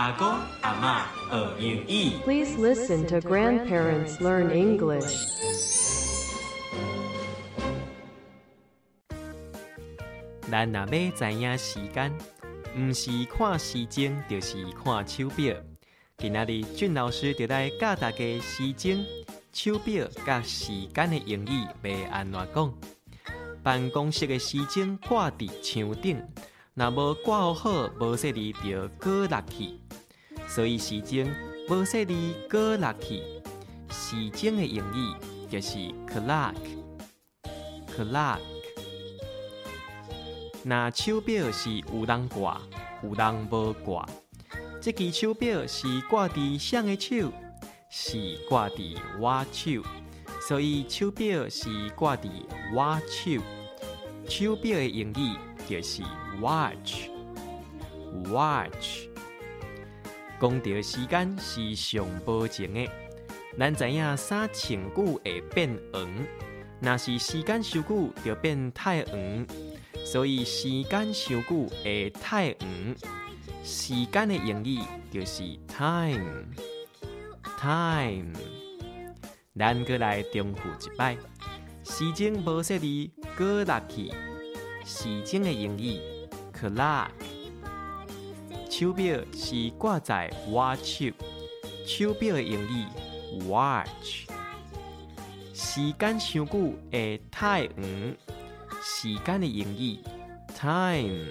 阿公阿妈学英语。Please listen to grandparents learn English. 咱若要知影时间，毋是看时钟，就是看手表。今仔日俊老师就来教大家时钟、手表甲时间的用语要安怎讲。办公室的时钟挂伫墙顶，若无挂好好，无说哩就过落去。所以时钟无说哩过落去。时钟的用语就是 clock，clock。那手表是有人挂，有人无挂。这支手表是挂伫谁的手？是挂伫我手，所以手表是挂伫我手。手表的英语就是 watch，watch。讲到时间是上保证的，咱知影衫穿久会变黄，若是时间伤久就变太黄。所以时间伤久会太黄，时间的英语就是 time，time。咱过来重复一摆，时钟无说哩过落去，时钟的英语 clock。手表是挂在我手，手表的英语 watch。时间长久会太黄。时间的英语，time。